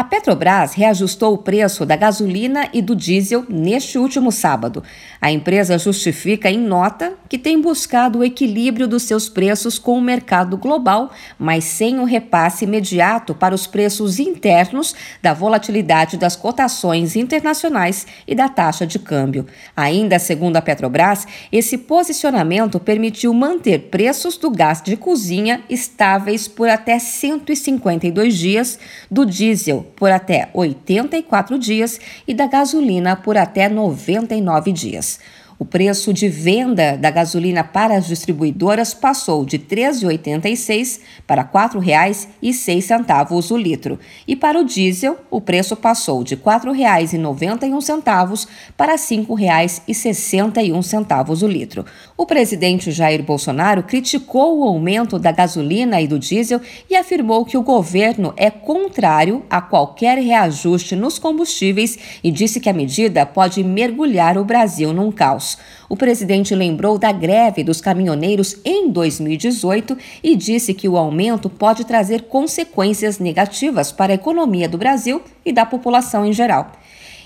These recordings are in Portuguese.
A Petrobras reajustou o preço da gasolina e do diesel neste último sábado. A empresa justifica em nota que tem buscado o equilíbrio dos seus preços com o mercado global, mas sem o repasse imediato para os preços internos da volatilidade das cotações internacionais e da taxa de câmbio. Ainda segundo a Petrobras, esse posicionamento permitiu manter preços do gás de cozinha estáveis por até 152 dias, do diesel por até 84 dias e da gasolina por até 99 dias. O preço de venda da gasolina para as distribuidoras passou de R$ 3,86 para R$ 4,06 o litro. E para o diesel, o preço passou de R$ 4,91 para R$ 5,61 o litro. O presidente Jair Bolsonaro criticou o aumento da gasolina e do diesel e afirmou que o governo é contrário a qualquer reajuste nos combustíveis e disse que a medida pode mergulhar o Brasil num caos. O presidente lembrou da greve dos caminhoneiros em 2018 e disse que o aumento pode trazer consequências negativas para a economia do Brasil e da população em geral.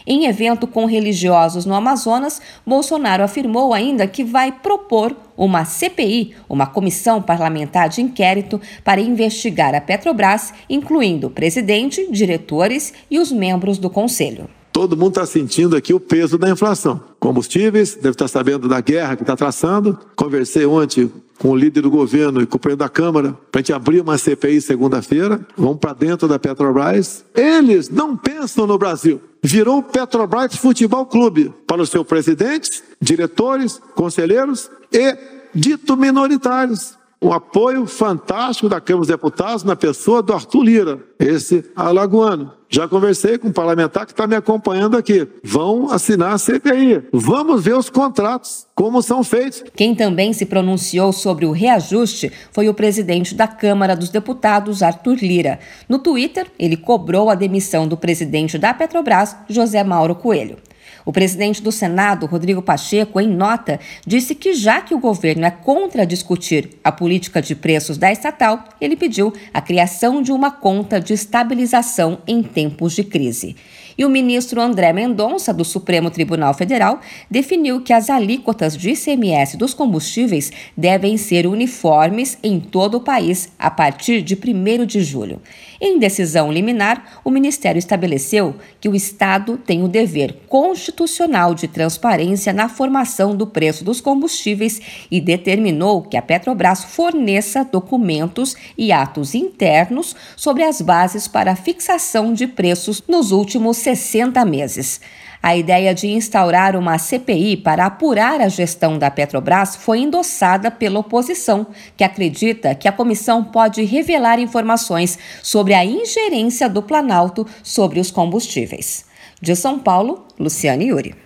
Em evento com religiosos no Amazonas, Bolsonaro afirmou ainda que vai propor uma CPI, uma comissão parlamentar de inquérito, para investigar a Petrobras, incluindo presidente, diretores e os membros do conselho. Todo mundo está sentindo aqui o peso da inflação. Combustíveis, deve estar sabendo da guerra que está traçando. Conversei ontem com o líder do governo e com o presidente da Câmara para a gente abrir uma CPI segunda-feira. Vamos para dentro da Petrobras. Eles não pensam no Brasil. Virou Petrobras Futebol Clube para o seu presidente, diretores, conselheiros e dito minoritários um apoio fantástico da Câmara dos Deputados na pessoa do Arthur Lira, esse alagoano. Já conversei com um parlamentar que está me acompanhando aqui. Vão assinar a CPI. Vamos ver os contratos, como são feitos. Quem também se pronunciou sobre o reajuste foi o presidente da Câmara dos Deputados, Arthur Lira. No Twitter, ele cobrou a demissão do presidente da Petrobras, José Mauro Coelho. O presidente do Senado, Rodrigo Pacheco, em nota, disse que já que o governo é contra discutir a política de preços da estatal, ele pediu a criação de uma conta de estabilização em tempos de crise. E o ministro André Mendonça, do Supremo Tribunal Federal, definiu que as alíquotas de ICMS dos combustíveis devem ser uniformes em todo o país a partir de 1 de julho. Em decisão liminar, o Ministério estabeleceu que o Estado tem o dever constitucional de transparência na formação do preço dos combustíveis e determinou que a Petrobras forneça documentos e atos internos sobre as bases para a fixação de preços nos últimos 60 meses. A ideia de instaurar uma CPI para apurar a gestão da Petrobras foi endossada pela oposição, que acredita que a comissão pode revelar informações sobre a ingerência do Planalto sobre os combustíveis. De São Paulo, Luciane Yuri.